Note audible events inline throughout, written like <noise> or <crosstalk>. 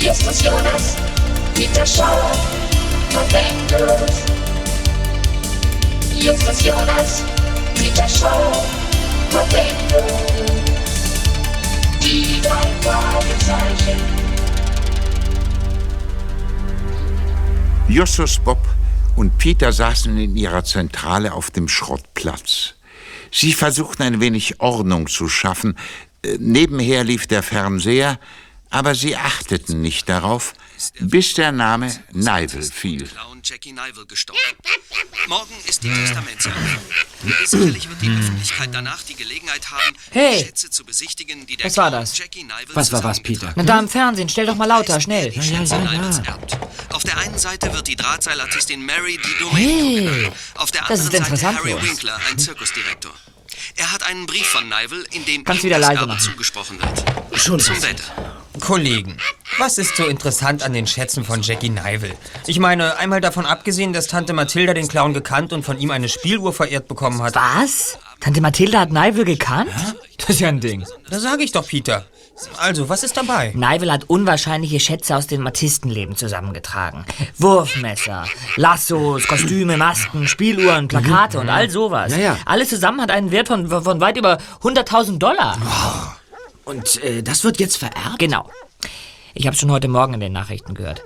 Justus Jonas, Peter Verwendet. Justus Jonas, Peter Schauer, Verwendet. Die drei Fragezeichen. Justus, Bob und Peter saßen in ihrer Zentrale auf dem Schrottplatz. Sie versuchten ein wenig Ordnung zu schaffen. Äh, Nebenher lief der Fernseher, aber sie achteten nicht darauf, bis der Name Nivel fiel. Jackie Nivel gestorben. Morgen ist die Testamentseröffnung. Sicherlich wird die Öffentlichkeit danach die Gelegenheit haben, Hey! Schätze zu besichtigen, die der Was war das? Jackie Nivel Was war was, Peter? Na da im Fernsehen, stell doch mal lauter, schnell. Die Schätze Nivels erbt. Auf der einen Seite wird die Drahtseilartistin Mary Di Domenico Hey, genannt. Auf der das anderen ist Seite interessant Harry. Winkler, ein Zirkusdirektor. Er hat einen Brief von Nivel, in dem Kannst ihm wieder das Erbe machen. zugesprochen wird. Schon Zum. Wetter. Kollegen, was ist so interessant an den Schätzen von Jackie Nivel? Ich meine, einmal davon abgesehen, dass Tante Mathilda den Clown gekannt und von ihm eine Spieluhr verehrt bekommen hat. Was? Tante Mathilda hat Neivel gekannt? Das ist ja ein Ding. Da sage ich doch, Peter. Also, was ist dabei? Neivel hat unwahrscheinliche Schätze aus dem Artistenleben zusammengetragen. Wurfmesser, Lassos, Kostüme, Masken, Spieluhren, Plakate und all sowas. Ja, ja. Alles zusammen hat einen Wert von, von weit über 100.000 Dollar. Und äh, das wird jetzt vererbt? Genau. Ich habe schon heute Morgen in den Nachrichten gehört.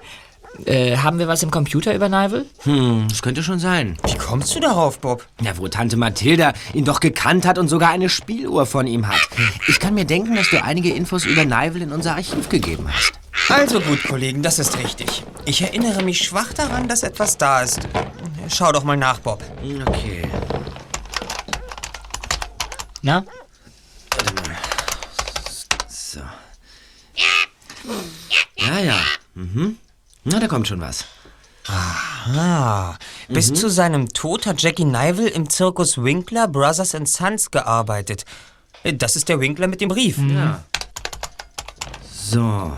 Äh, haben wir was im Computer über Neivel? Hm, das könnte schon sein. Wie kommst du darauf, Bob? Ja, wo Tante Mathilda ihn doch gekannt hat und sogar eine Spieluhr von ihm hat. Ich kann mir denken, dass du einige Infos über Nivel in unser Archiv gegeben hast. Also gut, Kollegen, das ist richtig. Ich erinnere mich schwach daran, dass etwas da ist. Schau doch mal nach, Bob. Okay. Na? So. Ja, ja. Mhm. Na, da kommt schon was. Ah, bis zu seinem Tod hat Jackie Nivel im Zirkus Winkler Brothers and Sons gearbeitet. Das ist der Winkler mit dem Brief. Ja. So.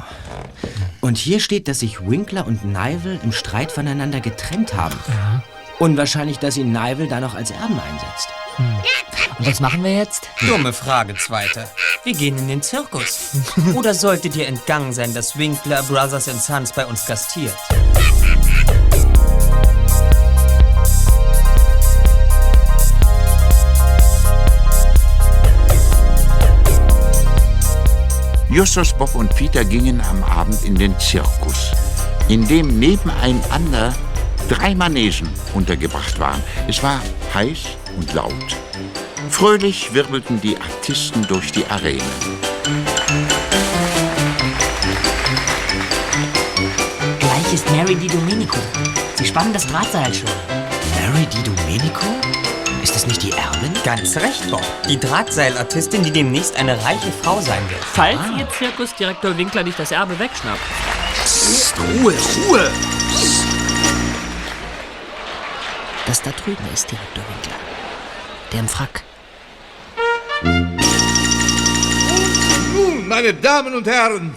Und hier steht, dass sich Winkler und Nivel im Streit voneinander getrennt haben. Unwahrscheinlich, dass ihn Nivel da noch als Erben einsetzt. Und was machen wir jetzt? Dumme Frage, Zweiter. Wir gehen in den Zirkus. <laughs> Oder sollte dir entgangen sein, dass Winkler Brothers and Sons bei uns gastiert? Justus, Bob und Peter gingen am Abend in den Zirkus, in dem nebeneinander drei Manegen untergebracht waren. Es war heiß und laut. Fröhlich wirbelten die Artisten durch die Arena. Gleich ist Mary Di Domenico. Sie spannen das Drahtseil schon. Mary Di Domenico? Ist das nicht die Erbin? Ganz recht, Bob. Die Drahtseilartistin, die demnächst eine reiche Frau sein wird. Falls Ihr Zirkusdirektor Winkler nicht das Erbe wegschnappt. Ruhe, Ruhe! Das da drüben ist Direktor Winkler. Der im Frack. Nun, meine Damen und Herren,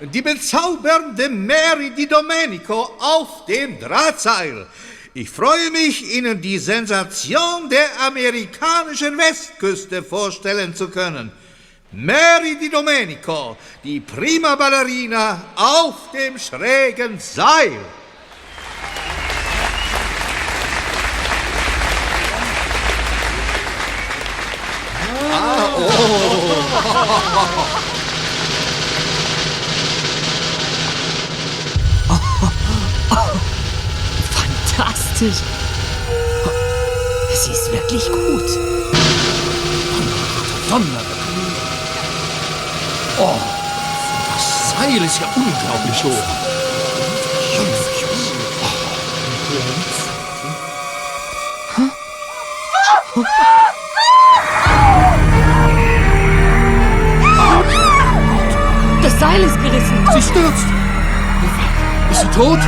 die bezaubernde Mary Di Domenico auf dem Drahtseil. Ich freue mich, Ihnen die Sensation der amerikanischen Westküste vorstellen zu können. Mary Di Domenico, die prima Ballerina auf dem schrägen Seil. Fantastisch. Sie ist wirklich gut. Das Seil ist ja unglaublich hoch. Das Seil ist gerissen. Sie stürzt. Ist sie tot?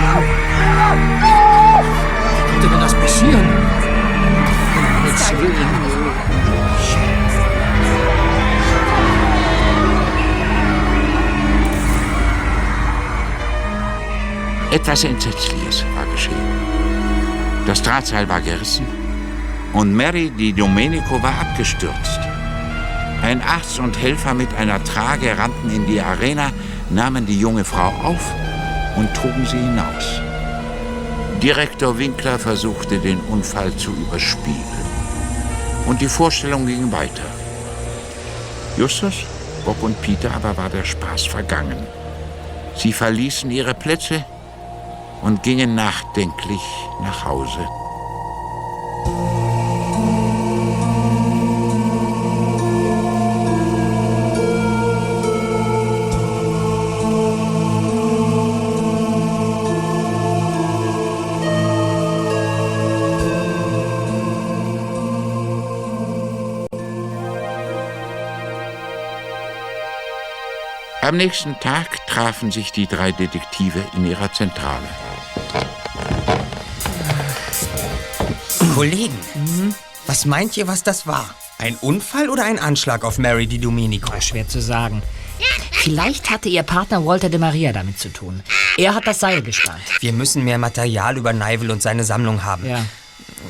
Wie konnte denn das passieren? Jetzt will Etwas Entsetzliches war geschehen. Das Drahtseil war gerissen und Mary Di Domenico war abgestürzt. Ein Arzt und Helfer mit einer Trage rannten in die Arena, nahmen die junge Frau auf und trugen sie hinaus. Direktor Winkler versuchte, den Unfall zu überspielen. Und die Vorstellung ging weiter. Justus, Bob und Peter aber war der Spaß vergangen. Sie verließen ihre Plätze und gingen nachdenklich nach Hause. Am nächsten Tag trafen sich die drei Detektive in ihrer Zentrale. Kollegen, was meint ihr, was das war? Ein Unfall oder ein Anschlag auf Mary Di Domenico? War schwer zu sagen. Vielleicht hatte ihr Partner Walter de Maria damit zu tun. Er hat das Seil gespannt. Wir müssen mehr Material über Nigel und seine Sammlung haben. Ja.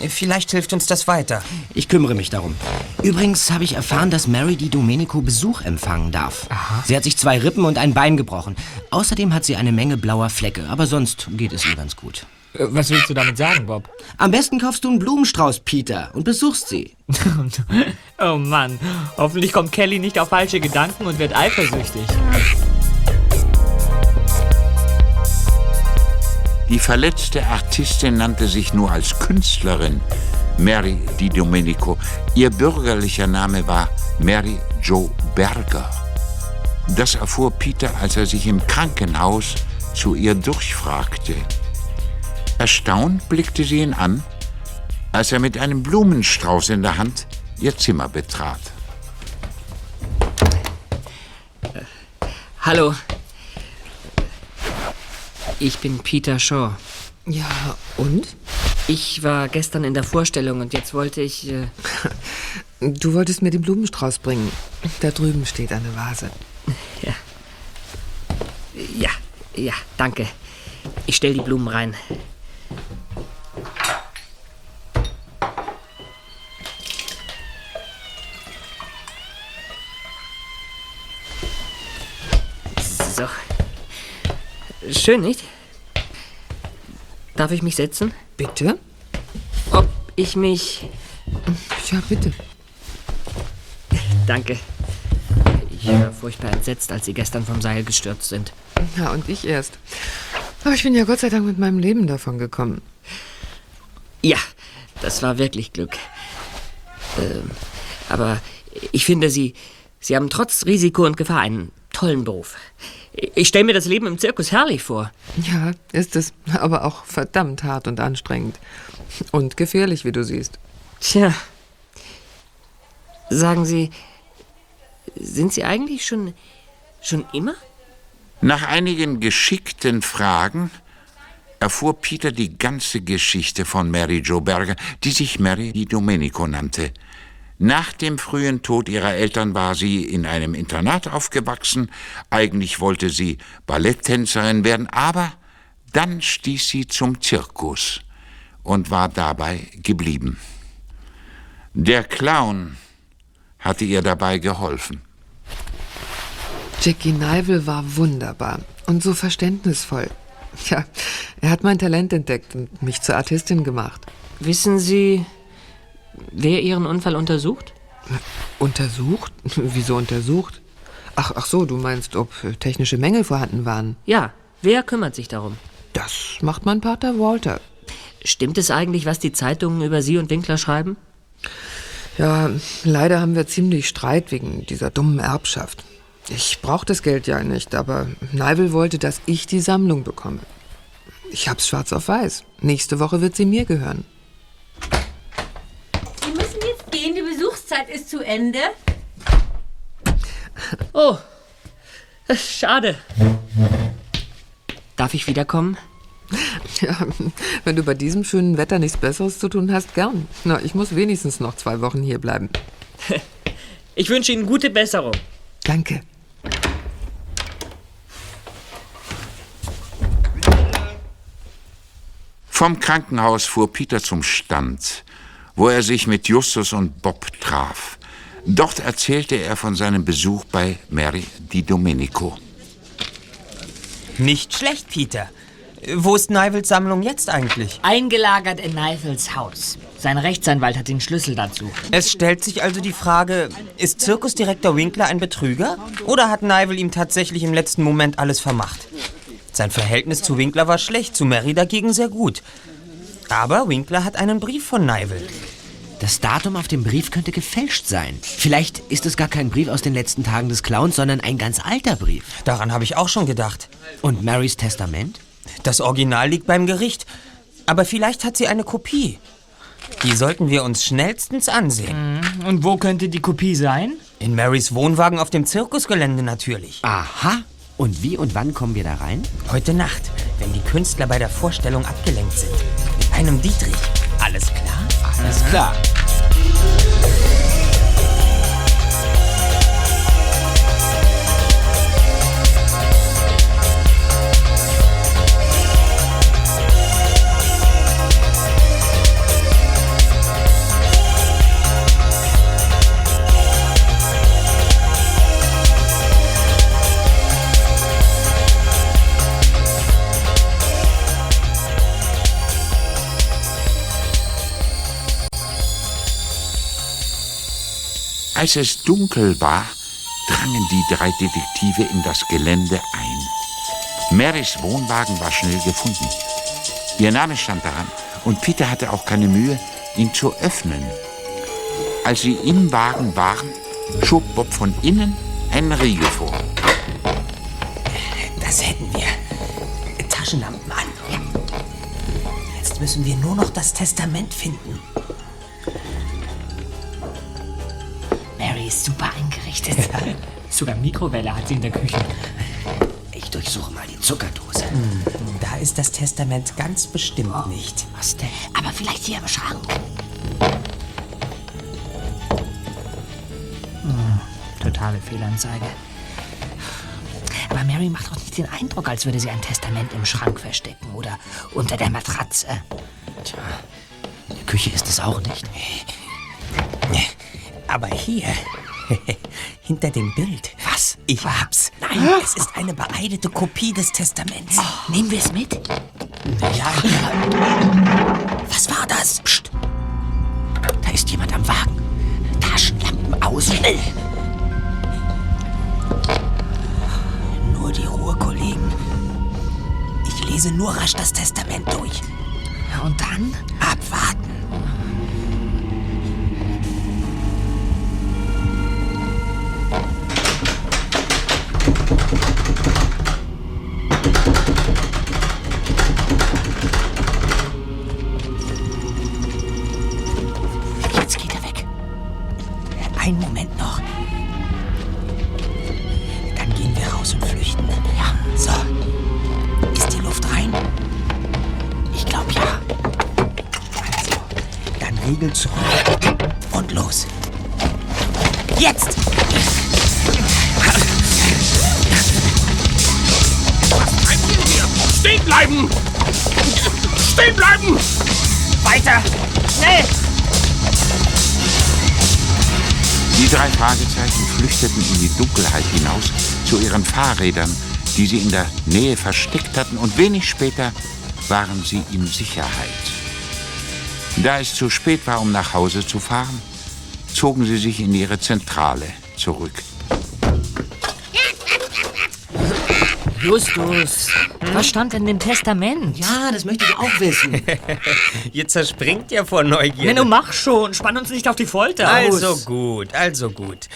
Vielleicht hilft uns das weiter. Ich kümmere mich darum. Übrigens habe ich erfahren, dass Mary Di Domenico Besuch empfangen darf. Sie hat sich zwei Rippen und ein Bein gebrochen. Außerdem hat sie eine Menge blauer Flecke, aber sonst geht es ihr ganz gut. Äh, Was willst du damit sagen, Bob? Am besten kaufst du einen Blumenstrauß, Peter, und besuchst sie. <laughs> oh Mann, hoffentlich kommt Kelly nicht auf falsche Gedanken und wird eifersüchtig. Die verletzte Artistin nannte sich nur als Künstlerin Mary Di Domenico. Ihr bürgerlicher Name war Mary Jo Berger. Das erfuhr Peter, als er sich im Krankenhaus zu ihr durchfragte. Erstaunt blickte sie ihn an, als er mit einem Blumenstrauß in der Hand ihr Zimmer betrat. Hallo. Ich bin Peter Shaw. Ja, und? Ich war gestern in der Vorstellung und jetzt wollte ich. Äh, Du wolltest mir den Blumenstrauß bringen. Da drüben steht eine Vase. <laughs> ja, ja, danke. Ich stell die Blumen rein. So. Schön, nicht? Darf ich mich setzen? Bitte? Ob ich mich. Ja, bitte. Danke. Ich war furchtbar entsetzt, als Sie gestern vom Seil gestürzt sind. Ja, und ich erst. Aber ich bin ja Gott sei Dank mit meinem Leben davon gekommen. Ja, das war wirklich Glück. Ähm, aber ich finde, Sie, Sie haben trotz Risiko und Gefahr einen tollen Beruf. Ich stelle mir das Leben im Zirkus herrlich vor. Ja, ist es. Aber auch verdammt hart und anstrengend. Und gefährlich, wie du siehst. Tja. Sagen Sie, sind Sie eigentlich schon, schon immer? Nach einigen geschickten Fragen erfuhr Peter die ganze Geschichte von Mary Jo Berger, die sich Mary Di Domenico nannte. Nach dem frühen Tod ihrer Eltern war sie in einem Internat aufgewachsen. Eigentlich wollte sie Balletttänzerin werden, aber dann stieß sie zum Zirkus und war dabei geblieben. Der Clown hatte ihr dabei geholfen. Jackie Nivel war wunderbar und so verständnisvoll. Ja, er hat mein Talent entdeckt und mich zur Artistin gemacht. Wissen Sie, wer Ihren Unfall untersucht? Untersucht? <laughs> Wieso untersucht? Ach, ach so, du meinst, ob äh, technische Mängel vorhanden waren. Ja, wer kümmert sich darum? Das macht mein Pater Walter. Stimmt es eigentlich, was die Zeitungen über Sie und Winkler schreiben? Ja, leider haben wir ziemlich Streit wegen dieser dummen Erbschaft. Ich brauche das Geld ja nicht, aber Neivel wollte, dass ich die Sammlung bekomme. Ich hab's schwarz auf weiß. Nächste Woche wird sie mir gehören. Sie müssen jetzt gehen, die Besuchszeit ist zu Ende. Oh, schade. Darf ich wiederkommen? Ja, wenn du bei diesem schönen Wetter nichts Besseres zu tun hast, gern. Na, ich muss wenigstens noch zwei Wochen hier bleiben. <laughs> Ich wünsche Ihnen gute Besserung. Vom Krankenhaus fuhr Peter zum Stand, wo er sich mit Justus und Bob traf. Dort erzählte er von seinem Besuch bei Mary Di Domenico. Nicht schlecht, Peter. Wo ist Nivels Sammlung jetzt eigentlich? Eingelagert in Neifels Haus. Sein Rechtsanwalt hat den Schlüssel dazu. Es stellt sich also die Frage, ist Zirkusdirektor Winkler ein Betrüger? Oder hat Nivel ihm tatsächlich im letzten Moment alles vermacht? Sein Verhältnis zu Winkler war schlecht, zu Mary dagegen sehr gut. Aber Winkler hat einen Brief von Nivel. Das Datum auf dem Brief könnte gefälscht sein. Vielleicht ist es gar kein Brief aus den letzten Tagen des Clowns, sondern ein ganz alter Brief. Daran habe ich auch schon gedacht. Und Marys Testament? Das Original liegt beim Gericht. Aber vielleicht hat sie eine Kopie. Die sollten wir uns schnellstens ansehen. Und wo könnte die Kopie sein? In Marys Wohnwagen auf dem Zirkusgelände natürlich. Aha. Und wie und wann kommen wir da rein? Heute Nacht, wenn die Künstler bei der Vorstellung abgelenkt sind. Mit einem Dietrich. Alles klar? Alles Als es dunkel war, drangen die drei Detektive in das Gelände ein. Marys Wohnwagen war schnell gefunden. Ihr Name stand daran und Peter hatte auch keine Mühe, ihn zu öffnen. Als sie im Wagen waren, schob Bob von innen einen Riegel vor. Das hätten wir. Taschenlampen an. Jetzt müssen wir nur noch das Testament finden. Ist super eingerichtet. <laughs> Sogar Mikrowelle hat sie in der Küche. Ich durchsuche mal die Zuckerdose. Da ist das Testament ganz bestimmt nicht. Was denn? Aber vielleicht hier im Schrank. Hm, totale Fehlanzeige. Aber Mary macht doch nicht den Eindruck, als würde sie ein Testament im Schrank verstecken oder unter der Matratze. Tja, in der Küche ist es auch nicht. Aber hier, <laughs> hinter dem Bild. Was? Ich hab's. Nein, es ist eine beeidete Kopie des Testaments. Nehmen wir es mit? Ja, Was war das? Psst. Da ist jemand am Wagen. Taschenlampen aus. Schnell. nur die Ruhe, Kollegen. Ich lese nur rasch das Testament durch. Ja, und dann? Abwarten. Einen Moment noch. Dann gehen wir raus und flüchten. Ja. So. Ist die Luft rein? Ich glaube ja. Also, dann Riegel zurück. Und los. Jetzt! Stehen bleiben! Stehen bleiben! Weiter! Schnell! Die drei Fragezeichen flüchteten in die Dunkelheit hinaus zu ihren Fahrrädern, die sie in der Nähe versteckt hatten, und wenig später waren sie in Sicherheit. Da es zu spät war, um nach Hause zu fahren, zogen sie sich in ihre Zentrale zurück. Justus, was stand in dem Testament? Ja, das möchte ich auch wissen. <laughs> Ihr zerspringt ja vor Neugier. Menno, mach schon. Spann uns nicht auf die Folter. Also aus. gut, also gut.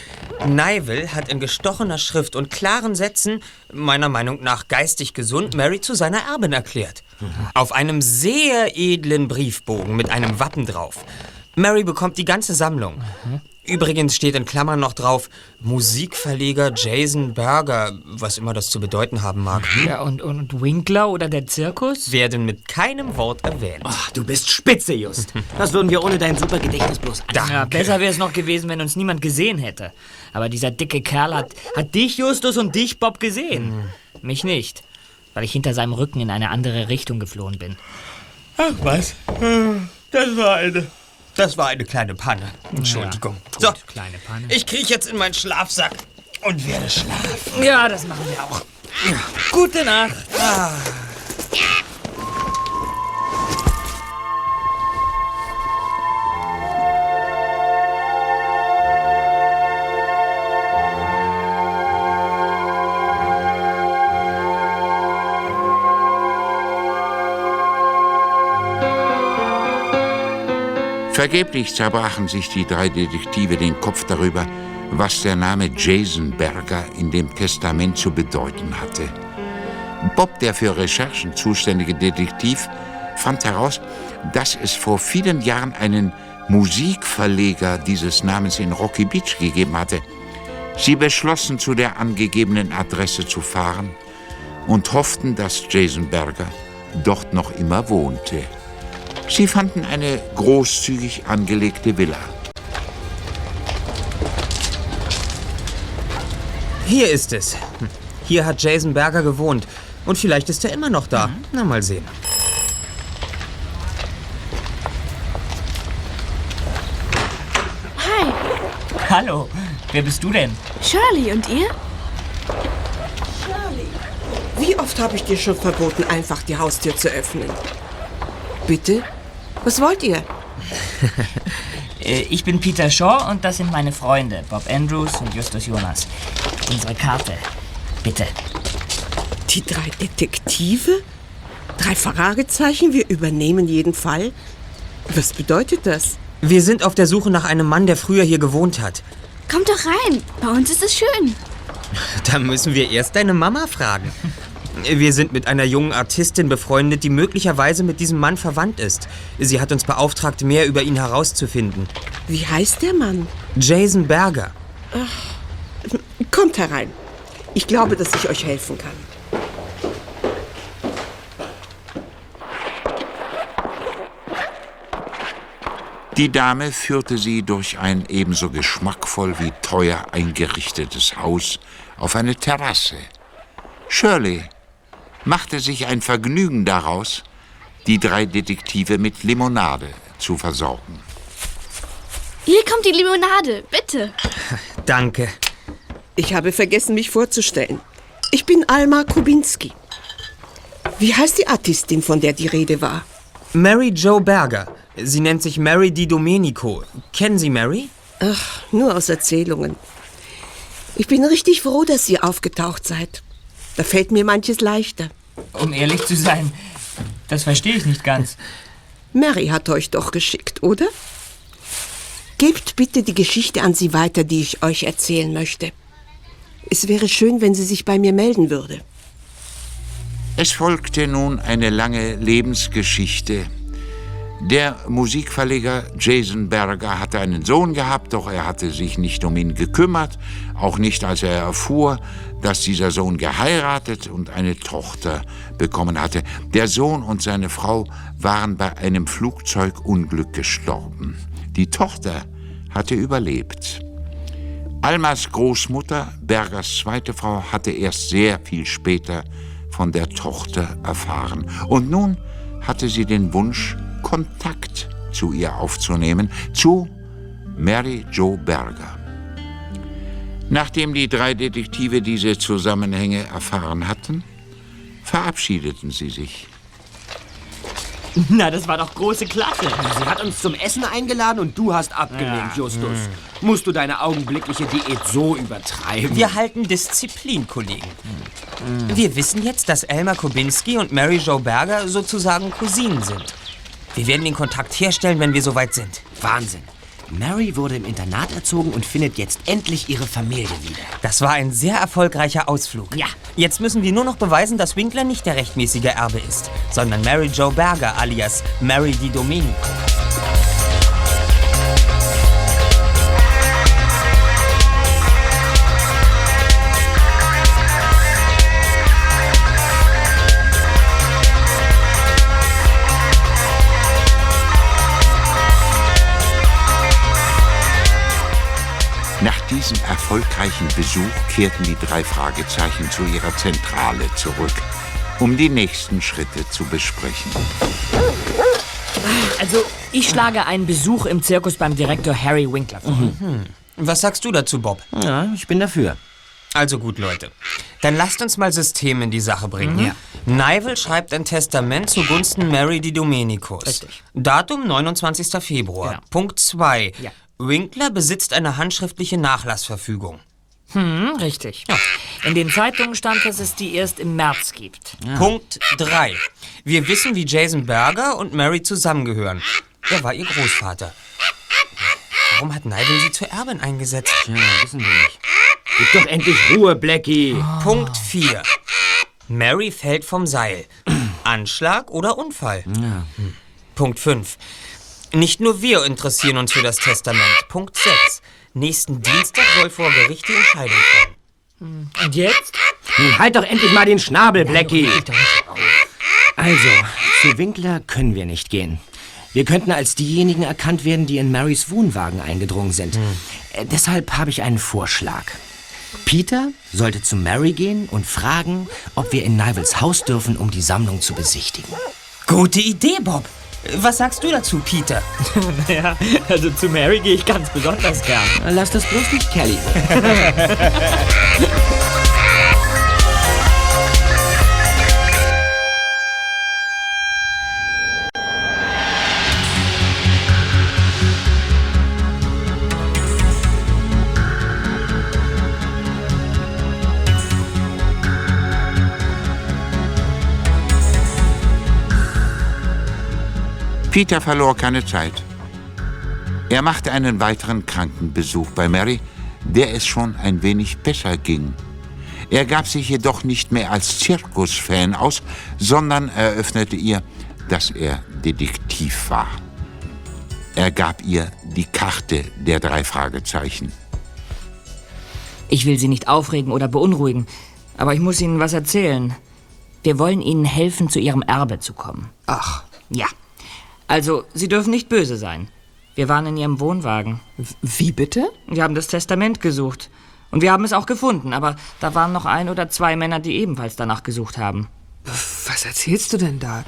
Nivel hat in gestochener Schrift und klaren Sätzen, meiner Meinung nach geistig gesund, Mary zu seiner Erbin erklärt. Auf einem sehr edlen Briefbogen mit einem Wappen drauf. Mary bekommt die ganze Sammlung. Übrigens steht in Klammern noch drauf Musikverleger Jason Berger, was immer das zu bedeuten haben mag, Ja, und, und Winkler oder der Zirkus? werden mit keinem Wort erwähnt. Ach, du bist spitze, Just. Das würden wir ohne dein super Gedächtnis bloß an. Ja, besser wäre es noch gewesen, wenn uns niemand gesehen hätte. Aber dieser dicke Kerl hat, hat dich, Justus, und dich, Bob, gesehen. Mich nicht, weil ich hinter seinem Rücken in eine andere Richtung geflohen bin. Ach was, das war eine, das war eine kleine Panne. Entschuldigung. so, kleine Panne. ich kriege jetzt in meinen Schlafsack und werde schlafen. Ja, das machen wir auch. Gute Nacht. Vergeblich zerbrachen sich die drei Detektive den Kopf darüber, was der Name Jason Berger in dem Testament zu bedeuten hatte. Bob, der für Recherchen zuständige Detektiv, fand heraus, dass es vor vielen Jahren einen Musikverleger dieses Namens in Rocky Beach gegeben hatte. Sie beschlossen, zu der angegebenen Adresse zu fahren und hofften, dass Jason Berger dort noch immer wohnte. Sie fanden eine großzügig angelegte Villa. Hier ist es. Hier hat Jason Berger gewohnt. Und vielleicht ist er immer noch da. Na, mal sehen. Hi, Hallo, wer bist du denn? Shirley, und ihr? Wie oft habe ich dir schon verboten, einfach die Haustür zu öffnen? Bitte? Was wollt ihr? <laughs> Äh, Ich bin Peter Shaw und das sind meine Freunde, Bob Andrews und Justus Jonas. Unsere Karte. Bitte. Die drei Detektive? Drei Fragezeichen, wir übernehmen jeden Fall? Was bedeutet das? Wir sind auf der Suche nach einem Mann, der früher hier gewohnt hat. Kommt doch rein. Bei uns ist es schön. <laughs> Da müssen wir erst deine Mama fragen. Wir sind mit einer jungen Artistin befreundet, die möglicherweise mit diesem Mann verwandt ist. Sie hat uns beauftragt, mehr über ihn herauszufinden. Wie heißt der Mann? Jason Berger. Kommt herein. Ich glaube, dass ich euch helfen kann. Die Dame führte sie durch ein ebenso geschmackvoll wie teuer eingerichtetes Haus auf eine Terrasse. Shirley machte sich ein Vergnügen daraus, die drei Detektive mit Limonade zu versorgen. Hier kommt die Limonade, bitte. <laughs> Danke. Ich habe vergessen, mich vorzustellen. Ich bin Alma Kubinski. Wie heißt die Artistin, von der die Rede war? Mary Jo Berger. Sie nennt sich Mary Di Domenico. Kennen Sie Mary? Ach, nur aus Erzählungen. Ich bin richtig froh, dass ihr aufgetaucht seid. Da fällt mir manches leichter. Um ehrlich zu sein, das verstehe ich nicht ganz. Mary hat euch doch geschickt, oder? Gebt bitte die Geschichte an sie weiter, die ich euch erzählen möchte. Es wäre schön, wenn sie sich bei mir melden würde. Es folgte nun eine lange Lebensgeschichte. Der Musikverleger Jason Berger hatte einen Sohn gehabt, doch er hatte sich nicht um ihn gekümmert, auch nicht als er erfuhr, dass dieser Sohn geheiratet und eine Tochter bekommen hatte. Der Sohn und seine Frau waren bei einem Flugzeugunglück gestorben. Die Tochter hatte überlebt. Almas Großmutter, Bergers zweite Frau, hatte erst sehr viel später von der Tochter erfahren. Und nun hatte sie den Wunsch, Kontakt zu ihr aufzunehmen, zu Mary Jo Berger. Nachdem die drei Detektive diese Zusammenhänge erfahren hatten, verabschiedeten sie sich. Na, das war doch große Klasse. Sie hat uns zum Essen eingeladen und du hast abgelehnt, Justus. Musst du deine augenblickliche Diät so übertreiben? Wir halten Disziplin, Kollegen. Wir wissen jetzt, dass Elmer Kubinski und Mary Jo Berger sozusagen Cousinen sind. Wir werden den Kontakt herstellen, wenn wir soweit sind. Wahnsinn. Mary wurde im Internat erzogen und findet jetzt endlich ihre Familie wieder. Das war ein sehr erfolgreicher Ausflug. Ja. Jetzt müssen wir nur noch beweisen, dass Winkler nicht der rechtmäßige Erbe ist, sondern Mary Jo Berger alias Mary Di Domenico. Diesem erfolgreichen Besuch kehrten die drei Fragezeichen zu ihrer Zentrale zurück, um die nächsten Schritte zu besprechen. Also, ich schlage einen Besuch im Zirkus beim Direktor Harry Winkler vor. Hm. Was sagst du dazu, Bob? Ja, ich bin dafür. Also gut, Leute. Dann lasst uns mal System in die Sache bringen. Mhm. Ja. Nivel schreibt ein Testament zugunsten Mary Di Domenicos. Richtig. Datum 29. Februar. Genau. Punkt 2. Ja. Winkler besitzt eine handschriftliche Nachlassverfügung. Hm, richtig. In den Zeitungen stand, dass es die erst im März gibt. Punkt 3. Wir wissen, wie Jason Berger und Mary zusammengehören. Er war ihr Großvater. Warum hat Nivel sie zur Erbin eingesetzt? Ja, wissen wir nicht. Gib doch endlich Ruhe, Blackie. Punkt 4. Mary fällt vom Seil. <clears throat> Anschlag oder Unfall? Ja. Hm. Punkt 5. Nicht nur wir interessieren uns für das Testament. Punkt 6. Nächsten Dienstag soll vor Gericht die Entscheidung kommen. Und jetzt? Nun halt doch endlich mal den Schnabel, Blackie. Also, zu Winkler können wir nicht gehen. Wir könnten als diejenigen erkannt werden, die in Marys Wohnwagen eingedrungen sind. Äh, deshalb habe ich einen Vorschlag. Peter sollte zu Mary gehen und fragen, ob wir in Nivels Haus dürfen, um die Sammlung zu besichtigen. Gute Idee, Bob. Was sagst du dazu, Peter? <laughs> naja, also zu Mary gehe ich ganz besonders gern. Lass das bloß nicht Kelly. <laughs> Peter verlor keine Zeit. Er machte einen weiteren Krankenbesuch bei Mary, der es schon ein wenig besser ging. Er gab sich jedoch nicht mehr als Zirkusfan aus, sondern eröffnete ihr, dass er Detektiv war. Er gab ihr die Karte der drei Fragezeichen. Ich will Sie nicht aufregen oder beunruhigen, aber ich muss Ihnen was erzählen. Wir wollen Ihnen helfen, zu Ihrem Erbe zu kommen. Ach. Ja. Also, Sie dürfen nicht böse sein. Wir waren in Ihrem Wohnwagen. Wie bitte? Wir haben das Testament gesucht. Und wir haben es auch gefunden, aber da waren noch ein oder zwei Männer, die ebenfalls danach gesucht haben. Was erzählst du denn da?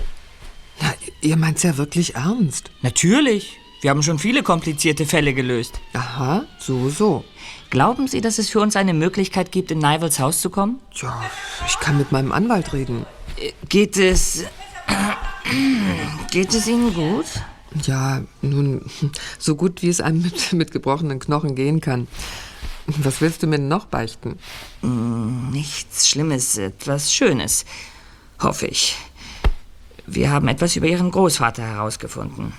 Na, ihr meint's ja wirklich ernst. Natürlich. Wir haben schon viele komplizierte Fälle gelöst. Aha, so, so. Glauben Sie, dass es für uns eine Möglichkeit gibt, in Nivels Haus zu kommen? Ja, ich kann mit meinem Anwalt reden. Geht es. <clears throat> Geht es Ihnen gut? Ja, nun, so gut wie es einem mit, mit gebrochenen Knochen gehen kann. Was willst du mir noch beichten? Hm, Nichts Schlimmes, etwas Schönes. Hoffe ich. Wir haben etwas über Ihren Großvater herausgefunden.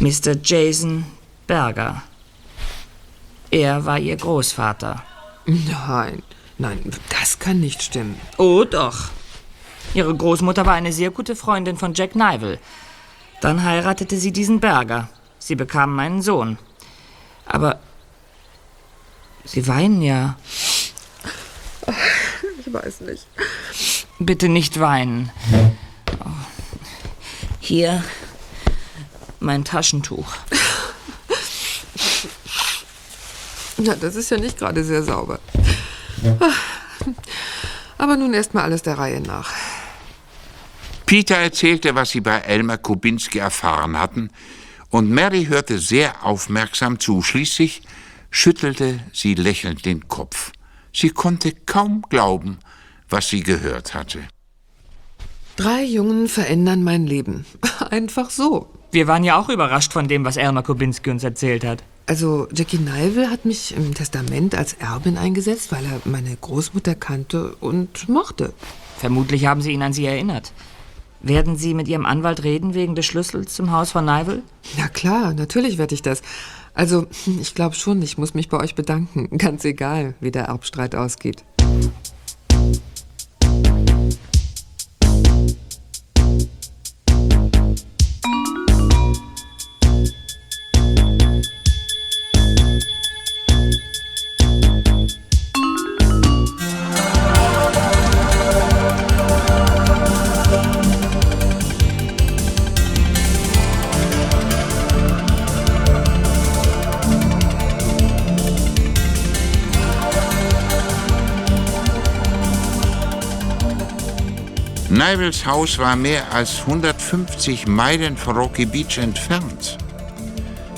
Mr. Jason Berger. Er war Ihr Großvater. Nein, nein, das kann nicht stimmen. Oh, doch. Ihre Großmutter war eine sehr gute Freundin von Jack Nivel. Dann heiratete sie diesen Berger. Sie bekamen einen Sohn. Aber Sie weinen ja. Ich weiß nicht. Bitte nicht weinen. Hier mein Taschentuch. Na, das ist ja nicht gerade sehr sauber. Aber nun erstmal alles der Reihe nach. Peter erzählte, was sie bei Elmer Kubinski erfahren hatten, und Mary hörte sehr aufmerksam zu. Schließlich schüttelte sie lächelnd den Kopf. Sie konnte kaum glauben, was sie gehört hatte. Drei Jungen verändern mein Leben. <laughs> Einfach so. Wir waren ja auch überrascht von dem, was Elmer Kubinski uns erzählt hat. Also, Jackie Nivel hat mich im Testament als Erbin eingesetzt, weil er meine Großmutter kannte und mochte. Vermutlich haben Sie ihn an sie erinnert. Werden Sie mit Ihrem Anwalt reden wegen des Schlüssels zum Haus von Nivel? Ja klar, natürlich werde ich das. Also, ich glaube schon, ich muss mich bei euch bedanken. <laughs> Ganz egal, wie der Erbstreit ausgeht. Nivels Haus war mehr als 150 Meilen von Rocky Beach entfernt.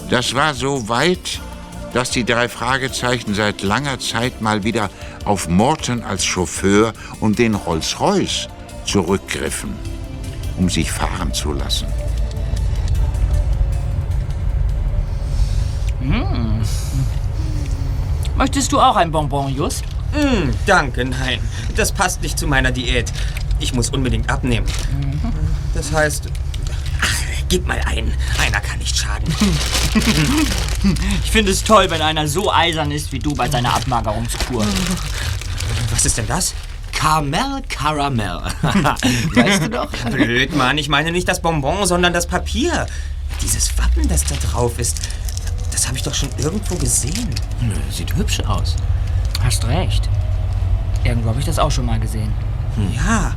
Das war so weit, dass die drei Fragezeichen seit langer Zeit mal wieder auf Morton als Chauffeur und den Rolls-Royce zurückgriffen, um sich fahren zu lassen. Hm. Möchtest du auch ein Bonbon, Just? Mm, danke, nein. Das passt nicht zu meiner Diät. Ich muss unbedingt abnehmen. Das heißt, ach, gib mal einen. Einer kann nicht schaden. Ich finde es toll, wenn einer so eisern ist wie du bei seiner Abmagerungskur. Was ist denn das? Caramel Caramel. <laughs> weißt du doch? Blöd, Mann. Ich meine nicht das Bonbon, sondern das Papier. Dieses Wappen, das da drauf ist, das habe ich doch schon irgendwo gesehen. Nö, Sieht hübsch aus. Hast recht. Irgendwo habe ich das auch schon mal gesehen. Ja.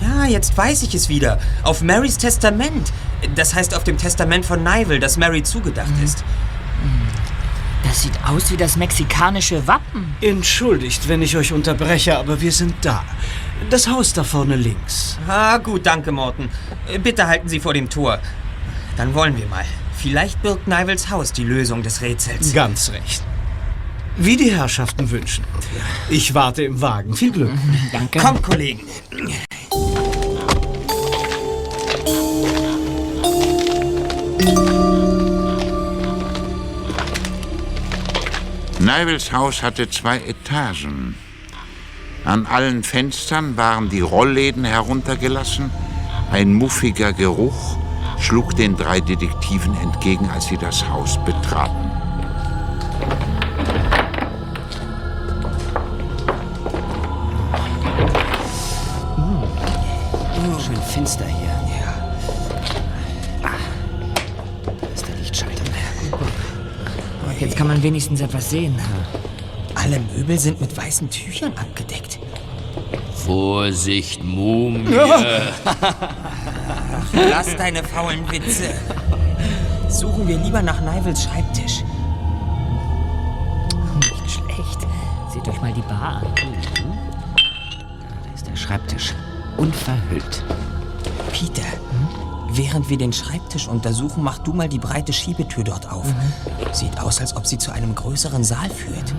Ja, jetzt weiß ich es wieder. Auf Marys Testament. Das heißt auf dem Testament von Nivel, das Mary zugedacht ist. Das sieht aus wie das mexikanische Wappen. Entschuldigt, wenn ich euch unterbreche, aber wir sind da. Das Haus da vorne links. Ah, gut, danke, Morten. Bitte halten Sie vor dem Tor. Dann wollen wir mal. Vielleicht birgt Nivels Haus die Lösung des Rätsels. Ganz recht. Wie die Herrschaften wünschen. Ich warte im Wagen. Viel Glück. Danke. Kommt, Kollegen. Nivels Haus hatte zwei Etagen. An allen Fenstern waren die Rollläden heruntergelassen. Ein muffiger Geruch schlug den drei Detektiven entgegen, als sie das Haus betraten. Schön finster hier. Jetzt kann man wenigstens etwas sehen. Alle Möbel sind mit weißen Tüchern abgedeckt. Vorsicht, Mumie. <laughs> Lass deine faulen Witze. Suchen wir lieber nach Nivels Schreibtisch. Nicht schlecht. Seht euch mal die Bar an. Da ist der Schreibtisch. Unverhüllt. Peter, während wir den Schreibtisch untersuchen, mach du mal die breite Schiebetür dort auf. Sieht aus, als ob sie zu einem größeren Saal führt.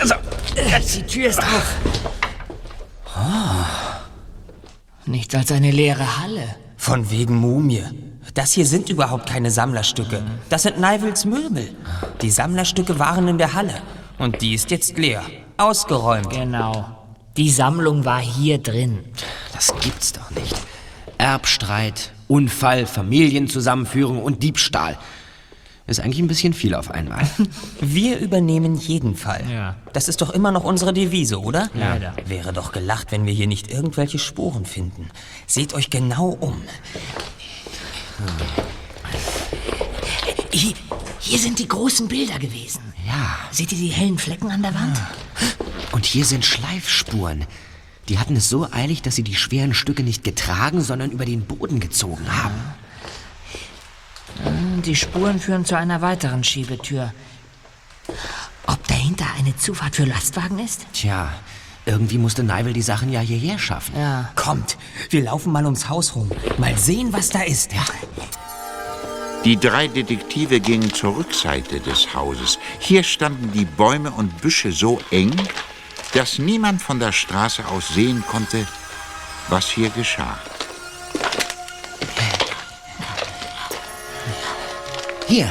Also, die Tür ist auf. Nichts als eine leere Halle. Von wegen Mumie. Das hier sind überhaupt keine Sammlerstücke. Das sind Nivels Möbel. Die Sammlerstücke waren in der Halle. Und die ist jetzt leer. Ausgeräumt. Genau. Die Sammlung war hier drin. Das gibt's doch nicht. Erbstreit, Unfall, Familienzusammenführung und Diebstahl. Ist eigentlich ein bisschen viel auf einmal. <laughs> Wir übernehmen jeden Fall. Ja. Das ist doch immer noch unsere Devise, oder? Leider. Wäre doch gelacht, wenn wir hier nicht irgendwelche Spuren finden. Seht euch genau um. Hier, hier sind die großen Bilder gewesen. Ja. Seht ihr die hellen Flecken an der Wand? Und hier sind Schleifspuren. Die hatten es so eilig, dass sie die schweren Stücke nicht getragen, sondern über den Boden gezogen haben. Hm, Die Spuren führen zu einer weiteren Schiebetür. Ob dahinter eine Zufahrt für Lastwagen ist? Tja, irgendwie musste Nigel die Sachen ja hierher schaffen. Ja. Kommt, wir laufen mal ums Haus rum. Mal sehen, was da ist. Ja. Die drei Detektive gingen zur Rückseite des Hauses. Hier standen die Bäume und Büsche so eng, dass niemand von der Straße aus sehen konnte, was hier geschah. Hier,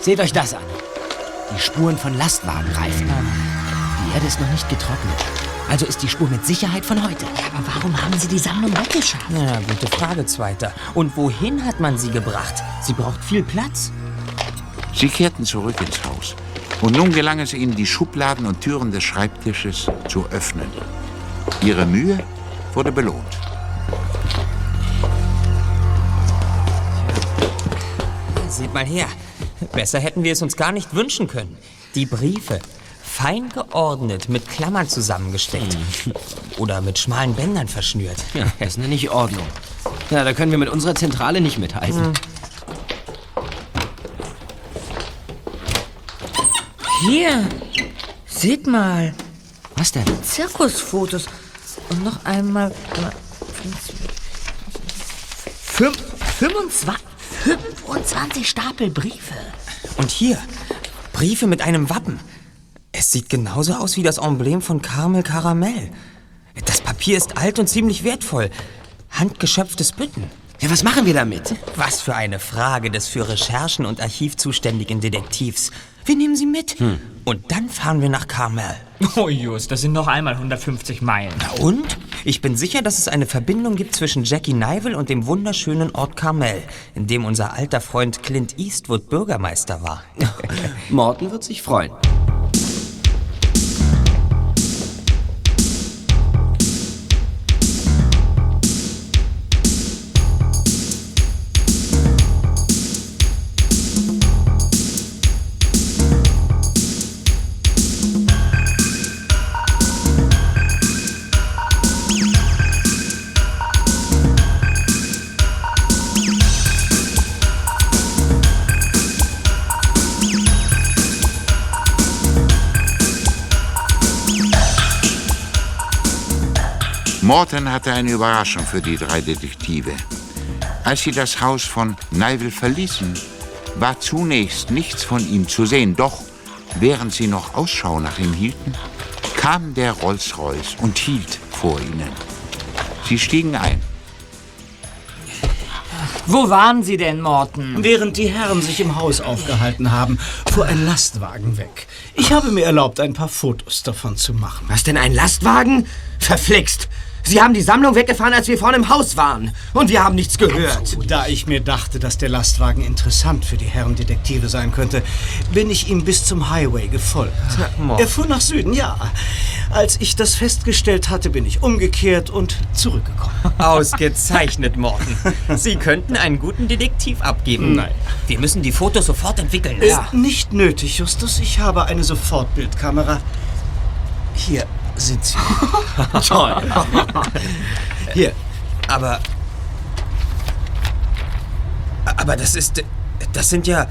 seht euch das an. Die Spuren von Lastwagenreifen. Die Erde ist noch nicht getrocknet. Also ist die Spur mit Sicherheit von heute. Ja, aber warum haben sie die Sammlung weggeschafft? Na, gute Frage, Zweiter. Und wohin hat man sie gebracht? Sie braucht viel Platz. Sie kehrten zurück ins Haus. Und nun gelang es ihnen, die Schubladen und Türen des Schreibtisches zu öffnen. Ihre Mühe wurde belohnt. Seht mal her. Besser hätten wir es uns gar nicht wünschen können. Die Briefe. Fein geordnet, mit Klammern zusammengesteckt. Oder mit schmalen Bändern verschnürt. Ja, das nenne ich Ordnung. Ja, da können wir mit unserer Zentrale nicht mithalten. Hier, seht mal. Was denn? Zirkusfotos. Und noch einmal. Fünf, 25, 25 Stapel Briefe. Und hier, Briefe mit einem Wappen. Es sieht genauso aus wie das Emblem von Carmel Karamell. Das Papier ist alt und ziemlich wertvoll. Handgeschöpftes Bütten. Ja, was machen wir damit? Was für eine Frage des für Recherchen und Archiv zuständigen Detektivs. Wir nehmen sie mit. Und dann fahren wir nach Carmel. Oh, Just, das sind noch einmal 150 Meilen. Na und? Ich bin sicher, dass es eine Verbindung gibt zwischen Jackie Nivel und dem wunderschönen Ort Carmel, in dem unser alter Freund Clint Eastwood Bürgermeister war. <laughs> Morton wird sich freuen. Morton hatte eine Überraschung für die drei Detektive. Als sie das Haus von Neivel verließen, war zunächst nichts von ihm zu sehen. Doch während sie noch Ausschau nach ihm hielten, kam der Rolls-Royce und hielt vor ihnen. Sie stiegen ein. Wo waren Sie denn, Morton? Während die Herren sich im Haus aufgehalten haben, fuhr ein Lastwagen weg. Ich habe mir erlaubt, ein paar Fotos davon zu machen. Was denn, ein Lastwagen? Verflixt! Sie haben die Sammlung weggefahren, als wir vorne im Haus waren. Und wir haben nichts gehört. Da ich mir dachte, dass der Lastwagen interessant für die Herren Detektive sein könnte, bin ich ihm bis zum Highway gefolgt. Er fuhr nach Süden, ja. Als ich das festgestellt hatte, bin ich umgekehrt und zurückgekommen. <laughs> Ausgezeichnet, Morton. Sie könnten einen guten Detektiv abgeben. Nein. Wir müssen die Fotos sofort entwickeln. Ist nicht nötig, Justus. Ich habe eine Sofortbildkamera. Hier sind sie. <laughs> Toll. Hier. Aber. Aber das ist. Das sind ja.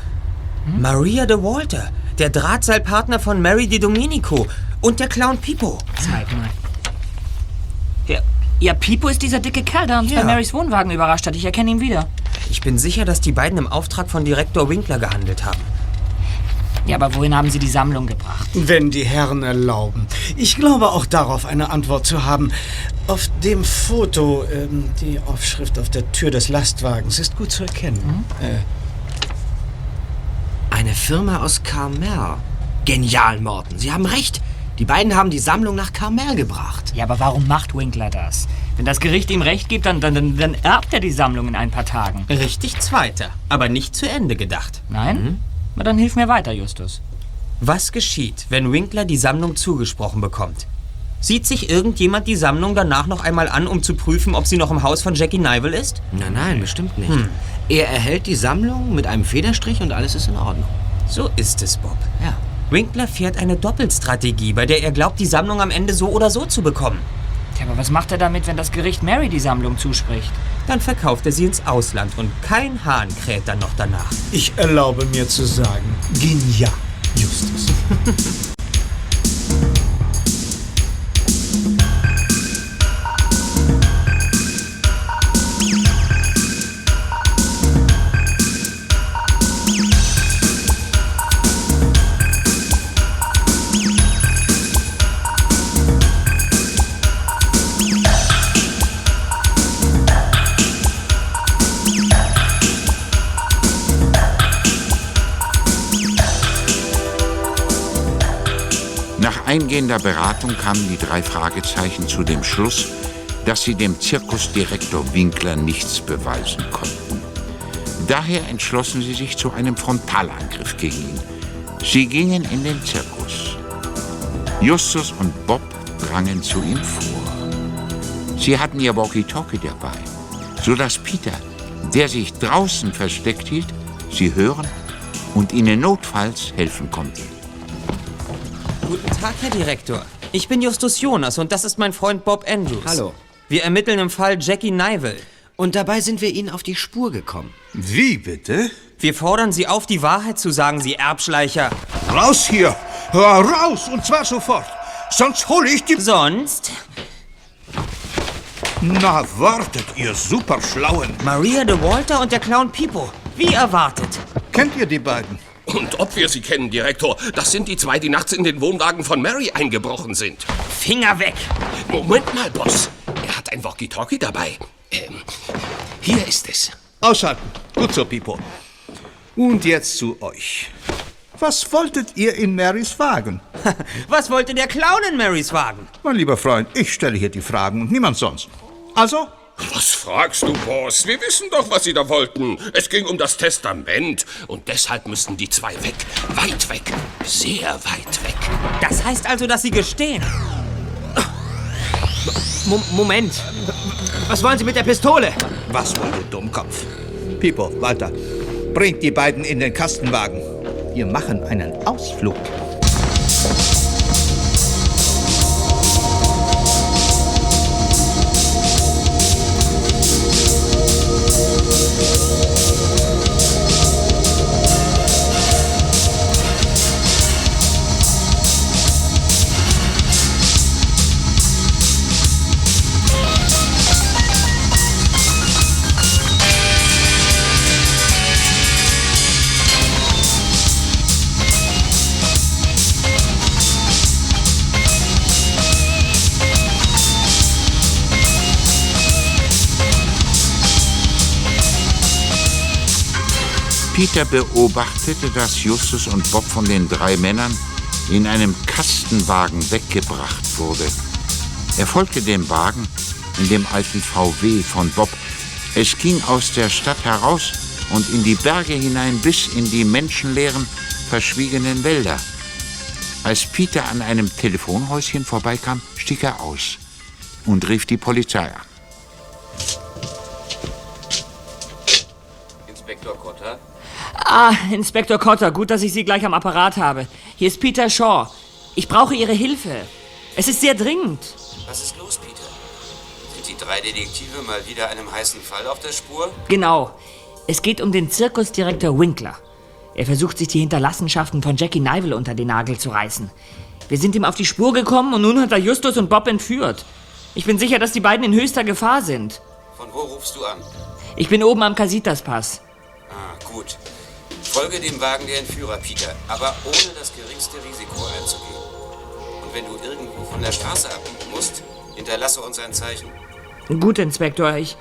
Maria de Walter, der Drahtseilpartner von Mary Di Domenico und der Clown Pipo. Zeig mal. Ja, ja, Pipo ist dieser dicke Kerl, der uns Ja. bei Marys Wohnwagen überrascht hat. Ich erkenne ihn wieder. Ich bin sicher, dass die beiden im Auftrag von Direktor Winkler gehandelt haben. Ja, aber wohin haben sie die Sammlung gebracht? Wenn die Herren erlauben. Ich glaube auch darauf eine Antwort zu haben. Auf dem Foto, ähm, die Aufschrift auf der Tür des Lastwagens ist gut zu erkennen. Äh, Eine Firma aus Carmel. Genial, Morton. Sie haben recht. Die beiden haben die Sammlung nach Carmel gebracht. Ja, aber warum macht Winkler das? Wenn das Gericht ihm recht gibt, dann, dann, dann, dann erbt er die Sammlung in ein paar Tagen. Richtig zweiter, aber nicht zu Ende gedacht. Nein? Na, dann hilf mir weiter, Justus. Was geschieht, wenn Winkler die Sammlung zugesprochen bekommt? Sieht sich irgendjemand die Sammlung danach noch einmal an, um zu prüfen, ob sie noch im Haus von Jackie Nivel ist? Nein, nein, bestimmt nicht. Hm. Er erhält die Sammlung mit einem Federstrich und alles ist in Ordnung. So ist es, Bob. Ja. Winkler fährt eine Doppelstrategie, bei der er glaubt, die Sammlung am Ende so oder so zu bekommen. Tja, aber was macht er damit, wenn das Gericht Mary die Sammlung zuspricht? Dann verkauft er sie ins Ausland und kein Hahn kräht dann noch danach. ich erlaube mir zu sagen, genial, Justus. <laughs> eingehender Beratung kamen die drei Fragezeichen zu dem Schluss, dass sie dem Zirkusdirektor Winkler nichts beweisen konnten. Daher entschlossen sie sich zu einem Frontalangriff gegen ihn. Sie gingen in den Zirkus. Justus und Bob drangen zu ihm vor. Sie hatten ihr Walkie-Talkie dabei, sodass Peter, der sich draußen versteckt hielt, sie hören und ihnen notfalls helfen konnte. Guten Tag, Herr Direktor. Ich bin Justus Jonas und das ist mein Freund Bob Andrews. Hallo. Wir ermitteln im Fall Jackie Nivel. Und dabei sind wir Ihnen auf die Spur gekommen. Wie bitte? Wir fordern Sie auf, die Wahrheit zu sagen, Sie Erbschleicher. Raus hier! Raus, und zwar sofort. Sonst hole ich die... Sonst? Na, wartet, ihr superschlauen. Maria de Walter und der Clown Pipo. Wie erwartet. Kennt ihr die beiden? Und ob wir sie kennen, Direktor, das sind die zwei, die nachts in den Wohnwagen von Mary eingebrochen sind. Finger weg! Moment mal, Boss. Er hat ein Walkie-Talkie dabei. Ähm, hier ist es. Ausschalten. Gut so, Pipo. Und jetzt zu euch. Was wolltet ihr in Marys Wagen? <laughs> Was wollte der Clown in Marys Wagen? Mein lieber Freund, ich stelle hier die Fragen und niemand sonst. Also? Was fragst du, Boss? Wir wissen doch, was sie da wollten. Es ging um das Testament. Und deshalb müssen die zwei weg. Weit weg. Sehr weit weg. Das heißt also, dass sie gestehen. Mo Moment. Was wollen Sie mit der Pistole? Was wollt ihr, Dummkopf? Pipo, Walter, bringt die beiden in den Kastenwagen. Wir machen einen Ausflug. Peter beobachtete, dass Justus und Bob von den drei Männern in einem Kastenwagen weggebracht wurde. Er folgte dem Wagen in dem alten VW von Bob. Es ging aus der Stadt heraus und in die Berge hinein bis in die menschenleeren, verschwiegenen Wälder. Als Peter an einem Telefonhäuschen vorbeikam, stieg er aus und rief die Polizei an. Inspektor Kotter? Ah, Inspektor Cotter, gut, dass ich Sie gleich am Apparat habe. Hier ist Peter Shaw. Ich brauche Ihre Hilfe. Es ist sehr dringend. Was ist los, Peter? Sind die drei Detektive mal wieder einem heißen Fall auf der Spur? Genau. Es geht um den Zirkusdirektor Winkler. Er versucht, sich die Hinterlassenschaften von Jackie Nivel unter den Nagel zu reißen. Wir sind ihm auf die Spur gekommen und nun hat er Justus und Bob entführt. Ich bin sicher, dass die beiden in höchster Gefahr sind. Von wo rufst du an? Ich bin oben am Casitas-Pass. Ah, gut. Folge dem Wagen der Entführer, Peter, aber ohne das geringste Risiko einzugehen. Und wenn du irgendwo von der Straße abbiegen musst, hinterlasse uns ein Zeichen. Gut, Inspektor. Ich,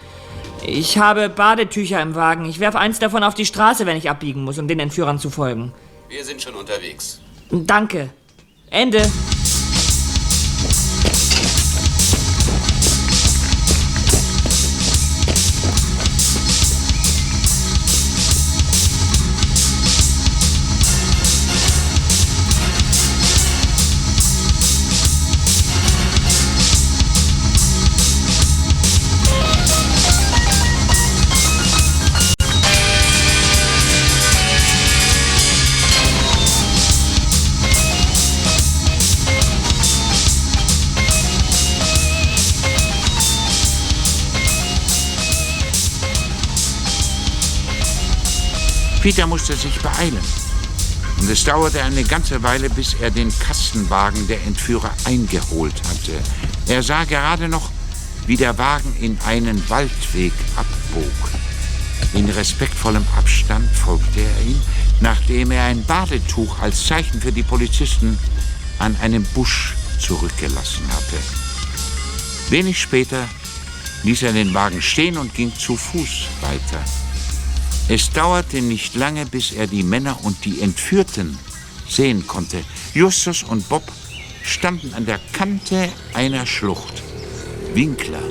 ich habe Badetücher im Wagen. Ich werfe eins davon auf die Straße, wenn ich abbiegen muss, um den Entführern zu folgen. Wir sind schon unterwegs. Danke. Ende. Peter musste sich beeilen. Und es dauerte eine ganze Weile, bis er den Kastenwagen der Entführer eingeholt hatte. Er sah gerade noch, wie der Wagen in einen Waldweg abbog. In respektvollem Abstand folgte er ihm, nachdem er ein Badetuch als Zeichen für die Polizisten an einem Busch zurückgelassen hatte. Wenig später ließ er den Wagen stehen und ging zu Fuß weiter. Es dauerte nicht lange, bis er die Männer und die Entführten sehen konnte. Justus und Bob standen an der Kante einer Schlucht. Winkler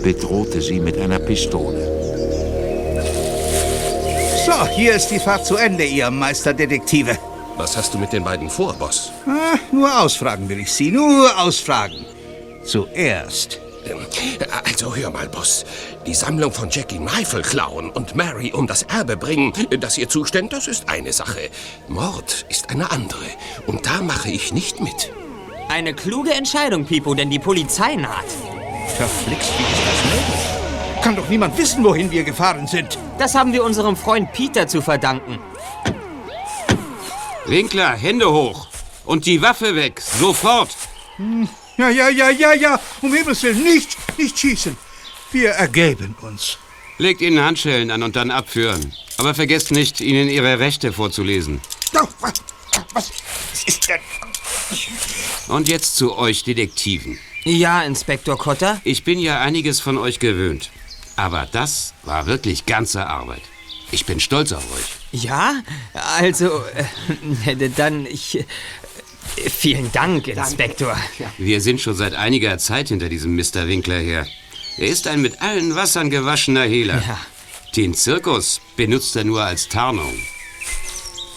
bedrohte sie mit einer Pistole. So, hier ist die Fahrt zu Ende, ihr Meisterdetektive. Was hast du mit den beiden vor, Boss? Ah, nur ausfragen will ich Sie, nur ausfragen. Zuerst. Ähm, Also hör mal, Boss. Die Sammlung von Jackie Kneifel klauen und Mary um das Erbe bringen, das ihr zusteht, das ist eine Sache. Mord ist eine andere. Und da mache ich nicht mit. Eine kluge Entscheidung, Pipo, denn die Polizei naht. Verflixt, wie ist das möglich? Kann doch niemand wissen, wohin wir gefahren sind. Das haben wir unserem Freund Peter zu verdanken. Winkler, Hände hoch. Und die Waffe weg, sofort! Hm, Ja, ja, ja, ja, ja. Um Himmels Willen, nicht, nicht schießen. Wir ergeben uns. Legt ihnen Handschellen an und dann abführen. Aber vergesst nicht, ihnen ihre Rechte vorzulesen. Doch, was, was ist denn? Und jetzt zu euch Detektiven. Ja, Inspektor Kotter? Ich bin ja einiges von euch gewöhnt. Aber das war wirklich ganze Arbeit. Ich bin stolz auf euch. Ja? Also, äh, <laughs> dann ich. Vielen Dank, Inspektor. Wir sind schon seit einiger Zeit hinter diesem Mr. Winkler her. Er ist ein mit allen Wassern gewaschener Hehler. Den Zirkus benutzt er nur als Tarnung.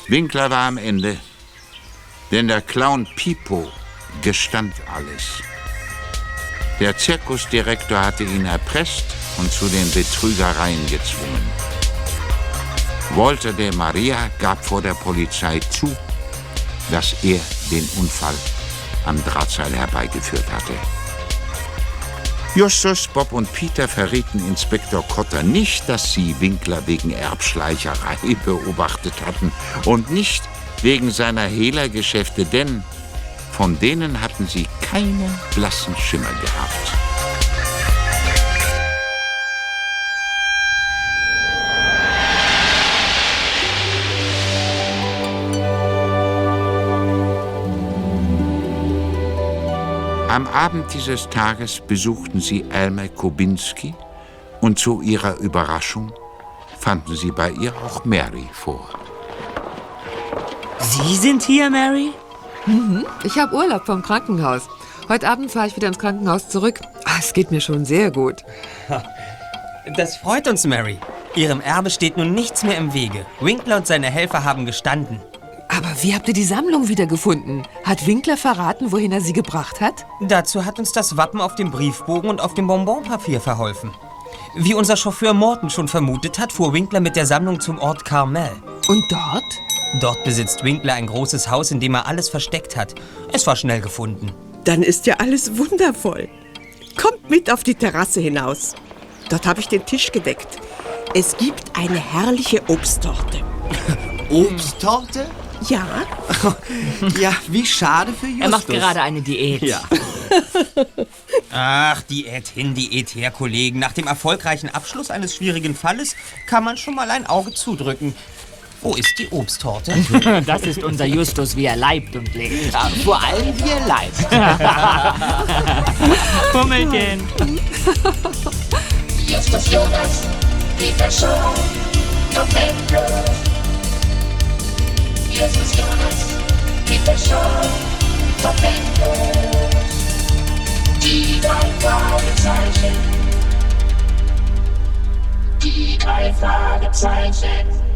Winkler war am Ende, denn der Clown Pipo gestand alles. Der Zirkusdirektor hatte ihn erpresst und zu den Betrügereien gezwungen. Walter de Maria gab vor der Polizei zu, dass er den Unfall am Drahtseil herbeigeführt hatte. Justus, Bob und Peter verrieten Inspektor Kotter nicht, dass sie Winkler wegen Erbschleicherei <laughs> beobachtet hatten und nicht wegen seiner Hehlergeschäfte, denn von denen hatten sie keinen blassen Schimmer gehabt. Am Abend dieses Tages besuchten sie Elmer Kubinski und zu ihrer Überraschung fanden sie bei ihr auch Mary vor. Sie sind hier, Mary? Mhm. Ich habe Urlaub vom Krankenhaus. Heute Abend fahre ich wieder ins Krankenhaus zurück. Ah, es geht mir schon sehr gut. Das freut uns, Mary. Ihrem Erbe steht nun nichts mehr im Wege. Winkler und seine Helfer haben gestanden. Aber wie habt ihr die Sammlung wiedergefunden? Hat Winkler verraten, wohin er sie gebracht hat? Dazu hat uns das Wappen auf dem Briefbogen und auf dem Bonbonpapier verholfen. Wie unser Chauffeur Morton schon vermutet hat, fuhr Winkler mit der Sammlung zum Ort Carmel. Und dort? Dort besitzt Winkler ein großes Haus, in dem er alles versteckt hat. Es war schnell gefunden. Dann ist ja alles wundervoll. Kommt mit auf die Terrasse hinaus. Dort habe ich den Tisch gedeckt. Es gibt eine herrliche Obsttorte. <laughs> Obsttorte? Ja. <laughs> ja, wie schade für Justus. Er macht gerade eine Diät. Ja. <laughs> Ach, Diät hin, Diät her, Kollegen. Nach dem erfolgreichen Abschluss eines schwierigen Falles kann man schon mal ein Auge zudrücken. Wo ist die Obsttorte? <laughs> Das ist unser Justus, wie er leibt und lebt. Ja, vor allem wie er leibt. Pummelchen. Justus Jonas, Peter Shaw, Domingo. Justus Jonas, Peter Shaw, Domingo. Die drei Fragezeichen. Die drei Fragezeichen.